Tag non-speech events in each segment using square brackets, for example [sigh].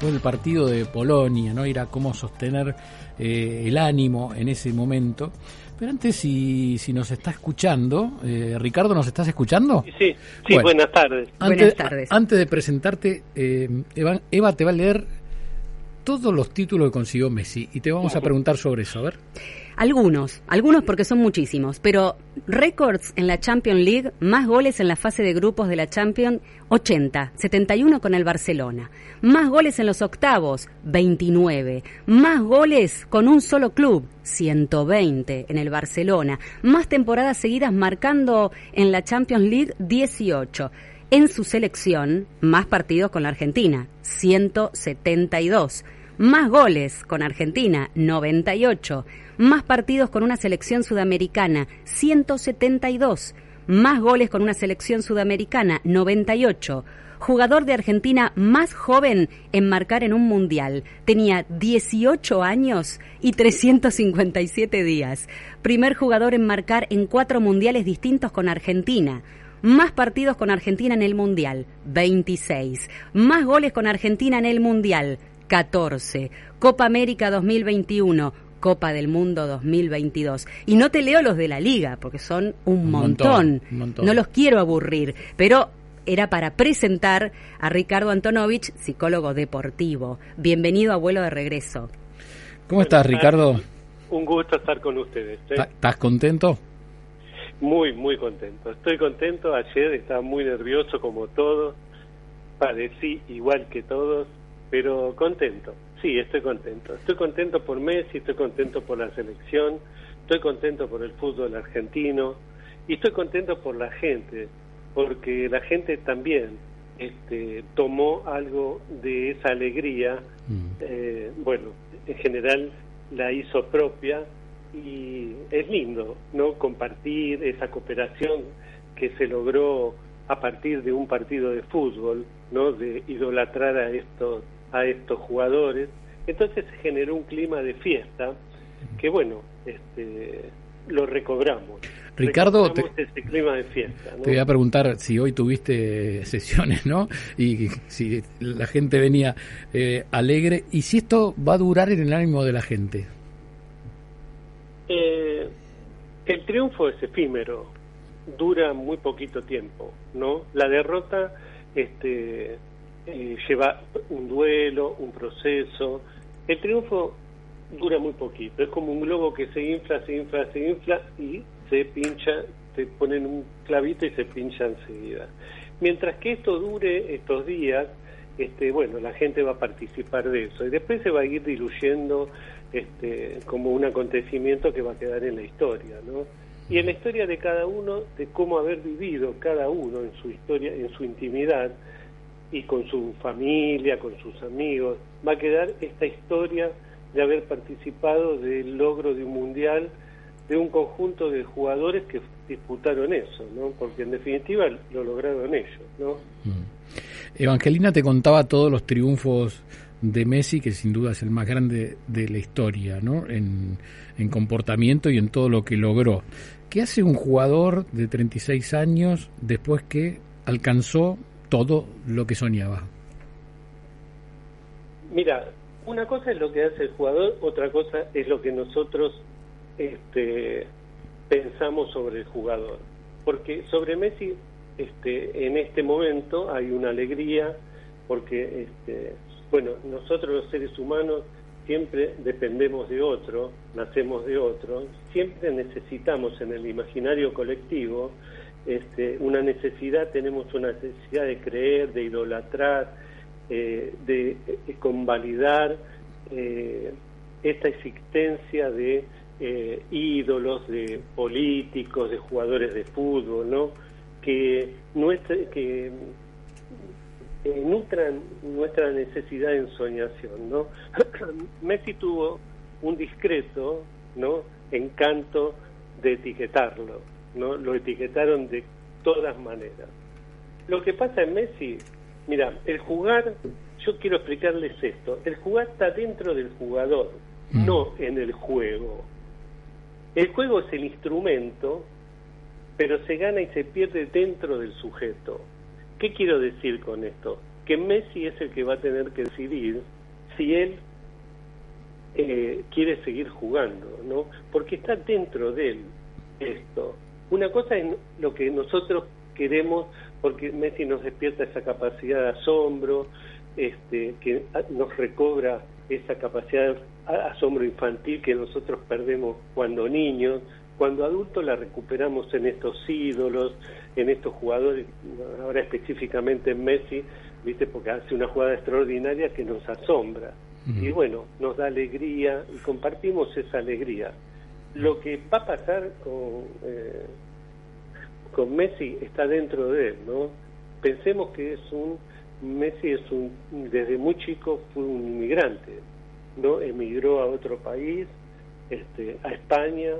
después del partido de Polonia, ¿no? Era cómo sostener eh, el ánimo en ese momento. Pero antes, si, si nos está escuchando, eh, Ricardo, ¿nos estás escuchando? Sí, sí, buenas tardes. Antes, Buenas tardes. Antes de presentarte, eh, Eva, Eva te va a leer todos los títulos que consiguió Messi y te vamos a preguntar sobre eso. A ver. Algunos, algunos porque son muchísimos, pero récords en la Champions League, más goles en la fase de grupos de la Champions, 80, 71 con el Barcelona. Más goles en los octavos, 29. Más goles con un solo club, 120 en el Barcelona. Más temporadas seguidas marcando en la Champions League, 18. En su selección, más partidos con la Argentina, 172. Más goles con Argentina, 98. Más partidos con una selección sudamericana, 172. Más goles con una selección sudamericana, 98. Jugador de Argentina más joven en marcar en un mundial. Tenía 18 años y 357 días. Primer jugador en marcar en cuatro mundiales distintos con Argentina. Más partidos con Argentina en el Mundial, 26. Más goles con Argentina en el Mundial, 14. Copa América 2021, Copa del Mundo 2022. Y no te leo los de la liga, porque son un, Un montón. montón, un montón. No los quiero aburrir, pero era para presentar a Ricardo Antonovich, psicólogo deportivo. Bienvenido a Vuelo de Regreso. ¿Cómo estás, Ricardo? Un gusto estar con ustedes. ¿eh? ¿Ta- ¿Estás contento? Muy, muy contento. Estoy contento. Ayer estaba muy nervioso como todos. Padecí igual que todos, pero contento. Sí, estoy contento. Estoy contento por Messi, estoy contento por la selección, estoy contento por el fútbol argentino y estoy contento por la gente, porque la gente también este, tomó algo de esa alegría Mm. eh, bueno, en general la hizo propia y es lindo, ¿no? Compartir esa cooperación que se logró a partir de un partido de fútbol, ¿no? De idolatrar a estos a estos jugadores. Entonces se generó un clima de fiesta que bueno, este lo recobramos. Ricardo, ese clima de fiesta, ¿no? Te voy a preguntar si hoy tuviste sesiones, ¿no? Y si la gente venía eh, alegre y si esto va a durar en el ánimo de la gente. Eh, el triunfo es efímero, dura muy poquito tiempo, ¿no? La derrota este, eh, lleva un duelo, un proceso. El triunfo dura muy poquito, es como un globo que se infla, se infla, se infla y se pincha, te ponen un clavito y se pincha enseguida. Mientras que esto dure estos días, este, bueno, la gente va a participar de eso y después se va a ir diluyendo este, como un acontecimiento que va a quedar en la historia, ¿no? Y en la historia de cada uno, de cómo haber vivido cada uno en su historia, en su intimidad y con su familia, con sus amigos, va a quedar esta historia de haber participado del logro de un mundial de un conjunto de jugadores que disputaron eso, ¿no? Porque en definitiva lo lograron ellos, ¿no? Mm. Evangelina te contaba todos los triunfos de Messi, que sin duda es el más grande de la historia, ¿no? En, en comportamiento y en todo lo que logró. ¿Qué hace un jugador de 36 años después que alcanzó todo lo que soñaba? Mira, una cosa es lo que hace el jugador, otra cosa es lo que nosotros este, pensamos sobre el jugador. Porque sobre Messi, este, en este momento hay una alegría, porque, este, bueno, nosotros los seres humanos siempre dependemos de otro, nacemos de otro, siempre necesitamos en el imaginario colectivo este, una necesidad, tenemos una necesidad de creer, de idolatrar, eh, de eh, convalidar eh, esta existencia de ídolos, de políticos, de jugadores de fútbol, ¿no? Que, nuestra, que eh, nutran nuestra necesidad de ensoñación, ¿no? [clears throat] Messi tuvo un discreto, ¿no? Encanto de etiquetarlo, ¿no? Lo etiquetaron de todas maneras. Lo que pasa en Messi, mira, el jugar, yo quiero explicarles esto, el jugar está dentro del jugador, Mm. no en el juego. El juego es el instrumento, pero se gana y se pierde dentro del sujeto. ¿Qué quiero decir con esto? Que Messi es el que va a tener que decidir si él eh, quiere seguir jugando, ¿no? Porque está dentro de él esto. Una cosa es lo que nosotros queremos, porque Messi nos despierta esa capacidad de asombro, este, que nos recobra esa capacidad de asombro infantil que nosotros perdemos cuando niños, cuando adultos la recuperamos en estos ídolos, en estos jugadores, ahora específicamente en Messi, viste, porque hace una jugada extraordinaria que nos asombra. Y bueno, nos da alegría y compartimos esa alegría. Lo que va a pasar con, eh, con Messi está dentro de él, ¿no? Pensemos que es un, Messi es un, desde muy chico fue un inmigrante, ¿no? Emigró a otro país, este, a España,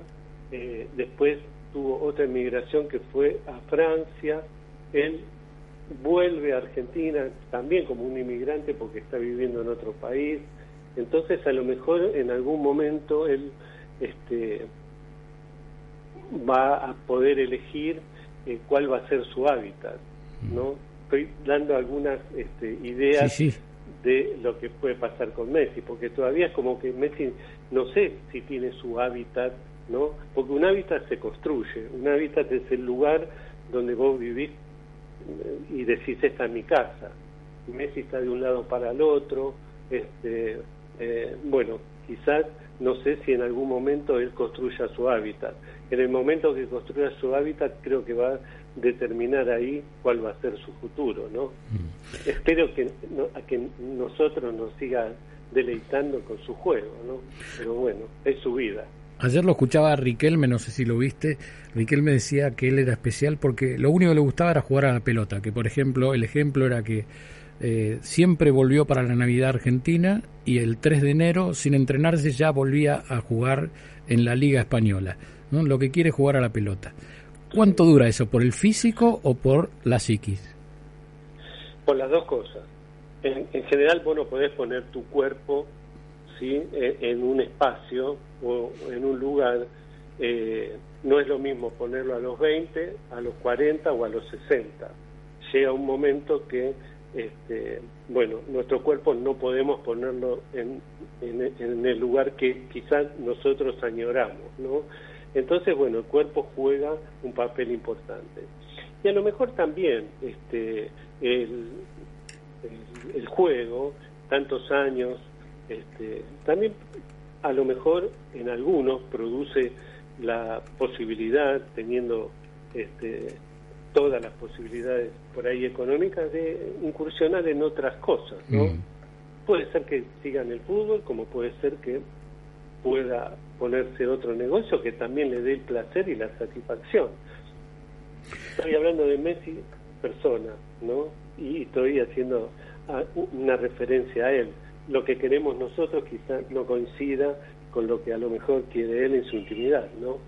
eh, después tuvo otra emigración que fue a Francia, él vuelve a Argentina también como un inmigrante porque está viviendo en otro país, entonces a lo mejor en algún momento él este, va a poder elegir eh, cuál va a ser su hábitat, ¿no? Estoy dando algunas este, ideas de lo que puede pasar con Messi, porque todavía es como que Messi no sé si tiene su hábitat, ¿no? Porque un hábitat se construye, un hábitat es el lugar donde vos vivís eh, y decís esta es mi casa. Messi está de un lado para el otro, este, eh, bueno, quizás no sé si en algún momento él construya su hábitat. En el momento que construya su hábitat creo que va a determinar ahí cuál va a ser su futuro, ¿no? Mm. Espero que, a que nosotros nos siga deleitando con su juego, ¿no? Pero bueno, es su vida. Ayer lo escuchaba a Riquelme, no sé si lo viste. Riquelme decía que él era especial porque lo único que le gustaba era jugar a la pelota. Que, por ejemplo, el ejemplo era que eh, siempre volvió para la Navidad Argentina y el 3 de enero, sin entrenarse, ya volvía a jugar en la Liga Española. ¿no? Lo que quiere es jugar a la pelota. ¿Cuánto dura eso? ¿Por el físico o por la psiquis? Por las dos cosas. En, general, vos no podés poner tu cuerpo ¿sí? E, en un espacio o en un lugar. Eh, no es lo mismo ponerlo a los 20, a los 40 o a los 60. Llega un momento que este, bueno, nuestro cuerpo no podemos ponerlo en, en, el lugar que quizás nosotros añoramos, ¿no? Entonces, bueno, el cuerpo juega un papel importante. Y a lo mejor también este, el, el, juego, tantos años, este, también a lo mejor en algunos produce la posibilidad, teniendo este, todas las posibilidades por ahí económicas de incursionar en otras cosas, ¿no? Mm. Puede ser que sigan el fútbol, como puede ser que pueda ponerse otro negocio que también le dé el placer y la satisfacción. Estoy hablando de Messi persona, ¿no? Y estoy haciendo una referencia a él. Lo que queremos nosotros quizás no coincida con lo que a lo mejor quiere él en su intimidad, ¿no?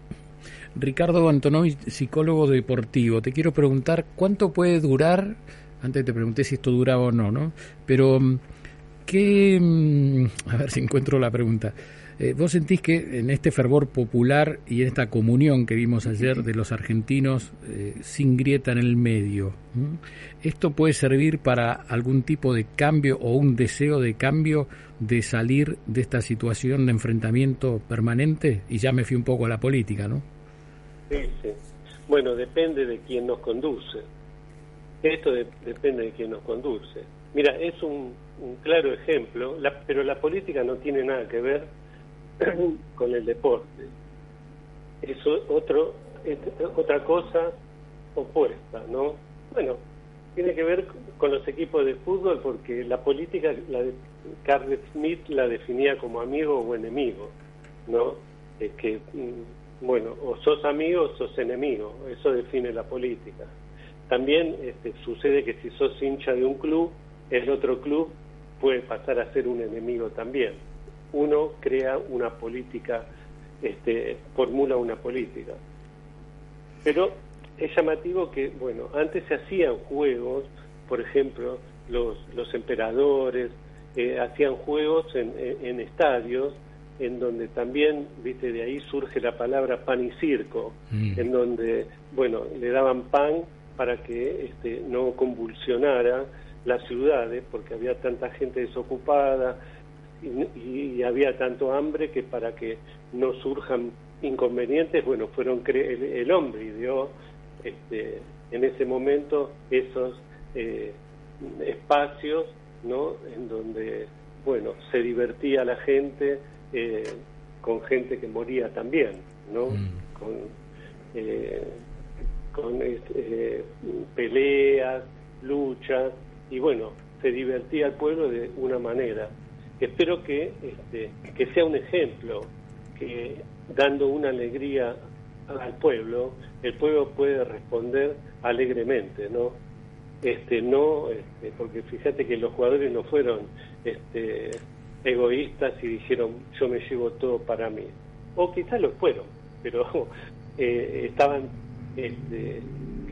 Ricardo Antonovi, psicólogo deportivo, te quiero preguntar cuánto puede durar, antes te pregunté si esto duraba o no, ¿no? Pero, mm, ¿qué, mm, a ver si encuentro la pregunta, eh, ¿vos sentís que en este fervor popular y en esta comunión que vimos ayer de los argentinos eh, sin grieta en el medio, esto puede servir para algún tipo de cambio o un deseo de cambio de salir de esta situación de enfrentamiento permanente? Y ya me fui un poco a la política, ¿no? Bueno, depende de quién nos conduce. Esto depende de quién nos conduce. Mira, es un, claro ejemplo, pero la política no tiene nada que ver con el deporte. Es otro, otra cosa opuesta, ¿no? Bueno, tiene que ver con los equipos de fútbol porque la política, la de Carl Smith la definía como amigo o enemigo, ¿no? Es que mm, bueno, o sos amigo o sos enemigo, eso define la política. También este, sucede que si sos hincha de un club, el otro club puede pasar a ser un enemigo también. Uno crea una política, este, formula una política. Pero es llamativo que, bueno, antes se hacían juegos, por ejemplo, los, los emperadores eh, hacían juegos en estadios en donde también, viste, de ahí surge la palabra pan y circo, mm. en donde, bueno, le daban pan para que este, no convulsionara las ciudades porque había tanta gente desocupada y, había tanto hambre que para que no surjan inconvenientes, bueno, fueron el, el hombre ideó este, en ese momento esos eh, espacios, ¿no? En donde, bueno, se divertía la gente eh, con gente que moría también, ¿no? Mm. Con, eh, con peleas, luchas, y bueno, se divertía al pueblo de una manera. Espero que, este, que sea un ejemplo, que dando una alegría al pueblo, el pueblo puede responder alegremente, ¿no? Este, no, este, porque fíjate que los jugadores no fueron este, egoístas y dijeron yo me llevo todo para mí. O quizás lo fueron, pero [laughs] eh, estaban este,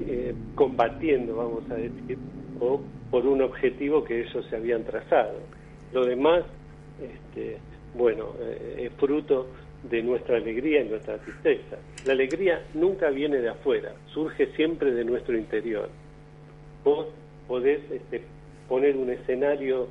eh, combatiendo, vamos a decir, o por un objetivo que ellos se habían trazado. Lo demás, este, bueno, eh, es fruto de nuestra alegría y nuestra tristeza. La alegría nunca viene de afuera, surge siempre de nuestro interior. Vos podés este, poner un escenario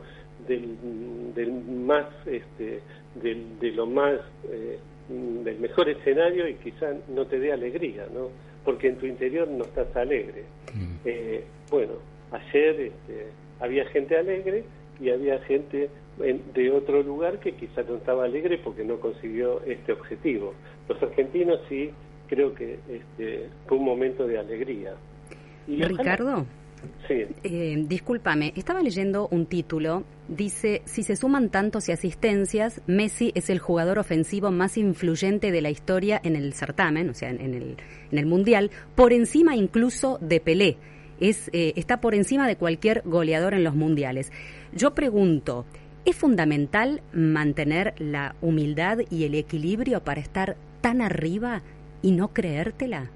del, del más, este, del, de lo más, eh, del mejor escenario y quizás no te dé alegría, ¿no? Porque en tu interior no estás alegre. Mm. Eh, bueno, ayer este, había gente alegre y había gente de otro lugar que quizás no estaba alegre porque no consiguió este objetivo. Los argentinos sí creo que este, fue un momento de alegría. Ricardo, sí. Eh, discúlpame, estaba leyendo un título, dice, si se suman tantos y asistencias, Messi es el jugador ofensivo más influyente de la historia en el certamen, o sea, en, el, en el Mundial, por encima incluso de Pelé. Es, eh, está por encima de cualquier goleador en los mundiales. Yo pregunto, ¿Es fundamental mantener la humildad y el equilibrio para estar tan arriba y no creértela?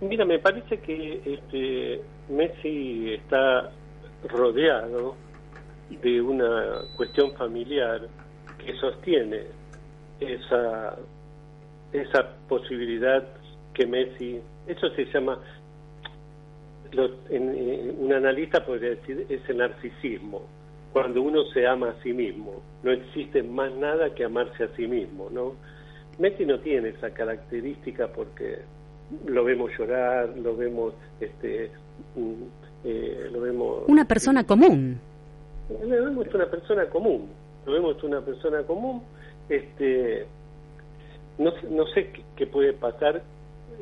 Mira, me parece que este, Messi está rodeado de una cuestión familiar que sostiene esa, esa posibilidad que Messi, eso se llama en, un analista podría decir es el narcisismo, cuando uno se ama a sí mismo. No existe más nada que amarse a sí mismo, ¿no? Messi no tiene esa característica porque lo vemos llorar, lo vemos, este, eh, lo vemos. Una persona común. Lo vemos una persona común. Lo vemos una persona común. Este, no, no sé qué puede pasar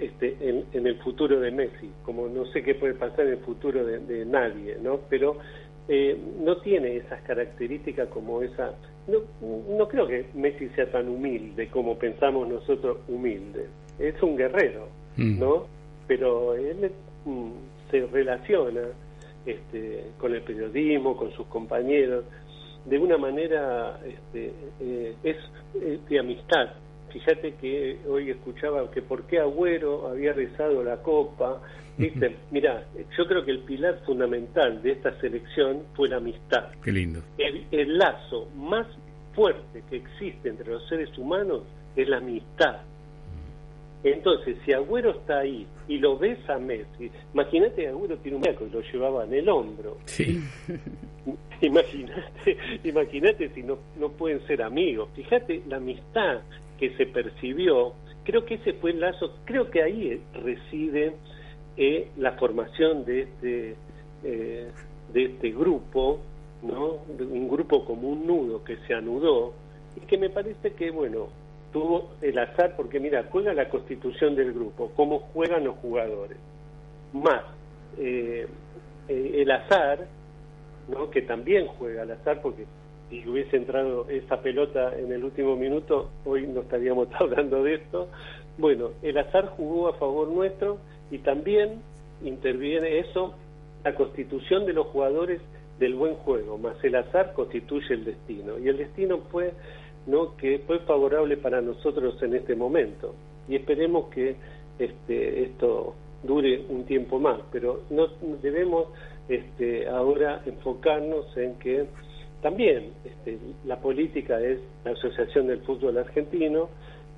este, en, el futuro de Messi, como no sé qué puede pasar en el futuro de, nadie, ¿no? Pero eh, no tiene esas características como esa. No, no creo que Messi sea tan humilde como pensamos nosotros humilde. Es un guerrero, mm. ¿no? Pero él mm, se relaciona este, con el periodismo, con sus compañeros, de una manera este, eh, es de amistad, fíjate que hoy escuchaba que por qué Agüero había rezado la copa. ¿viste? Mira, yo creo que el pilar fundamental de esta selección fue la amistad. Qué lindo. El, lazo más fuerte que existe entre los seres humanos es la amistad. Entonces, si Agüero está ahí y lo ves a Messi, imagínate que Agüero tiene un meco y lo llevaba en el hombro. Sí. [laughs] Imagínate, imagínate si no, no pueden ser amigos. Fíjate la amistad que se percibió, creo que ese fue el lazo, creo que ahí reside eh, la formación de este, eh, de este grupo, ¿no? un grupo como un nudo que se anudó y que me parece que, bueno, tuvo el azar, porque mira, juega la constitución del grupo, cómo juegan los jugadores, más eh, el azar, ¿no? que también juega el azar, porque si hubiese entrado esa pelota en el último minuto, hoy no estaríamos [laughs] hablando de esto. Bueno, el azar jugó a favor nuestro y también interviene eso, la constitución de los jugadores del buen juego, más el azar constituye el destino. Y el destino fue no que fue favorable para nosotros en este momento. Y esperemos que este, esto dure un tiempo más, pero no debemos este, ahora enfocarnos en que también este, la política es la Asociación del Fútbol Argentino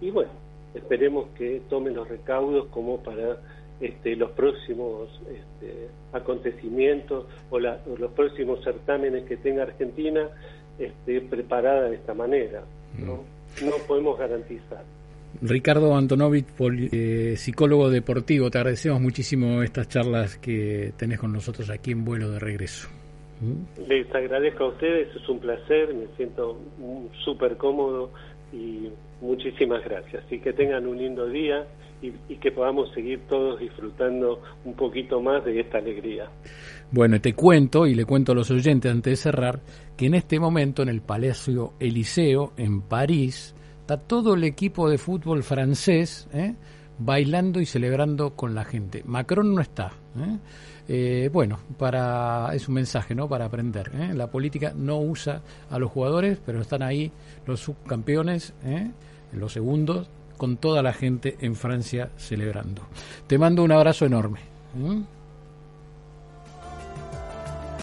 y bueno, esperemos que tomen los recaudos como para este, los próximos este, acontecimientos o, los próximos certámenes que tenga Argentina este, preparada de esta manera. ¿no? Mm. no podemos garantizar. Ricardo Antonovich, eh, psicólogo deportivo, te agradecemos muchísimo estas charlas que tenés con nosotros aquí en vuelo de regreso. Les agradezco a ustedes, es un placer, me siento súper cómodo y muchísimas gracias. Y que tengan un lindo día y, que podamos seguir todos disfrutando un poquito más de esta alegría. Bueno, te cuento y le cuento a los oyentes antes de cerrar que en este momento en el Palacio Eliseo, en París, está todo el equipo de fútbol francés ¿eh? Bailando y celebrando con la gente. Macron no está. ¿eh? Eh, bueno, para es un mensaje, ¿no? Para aprender. La política no usa a los jugadores, pero están ahí los subcampeones, los segundos, con toda la gente en Francia celebrando. Te mando un abrazo enorme.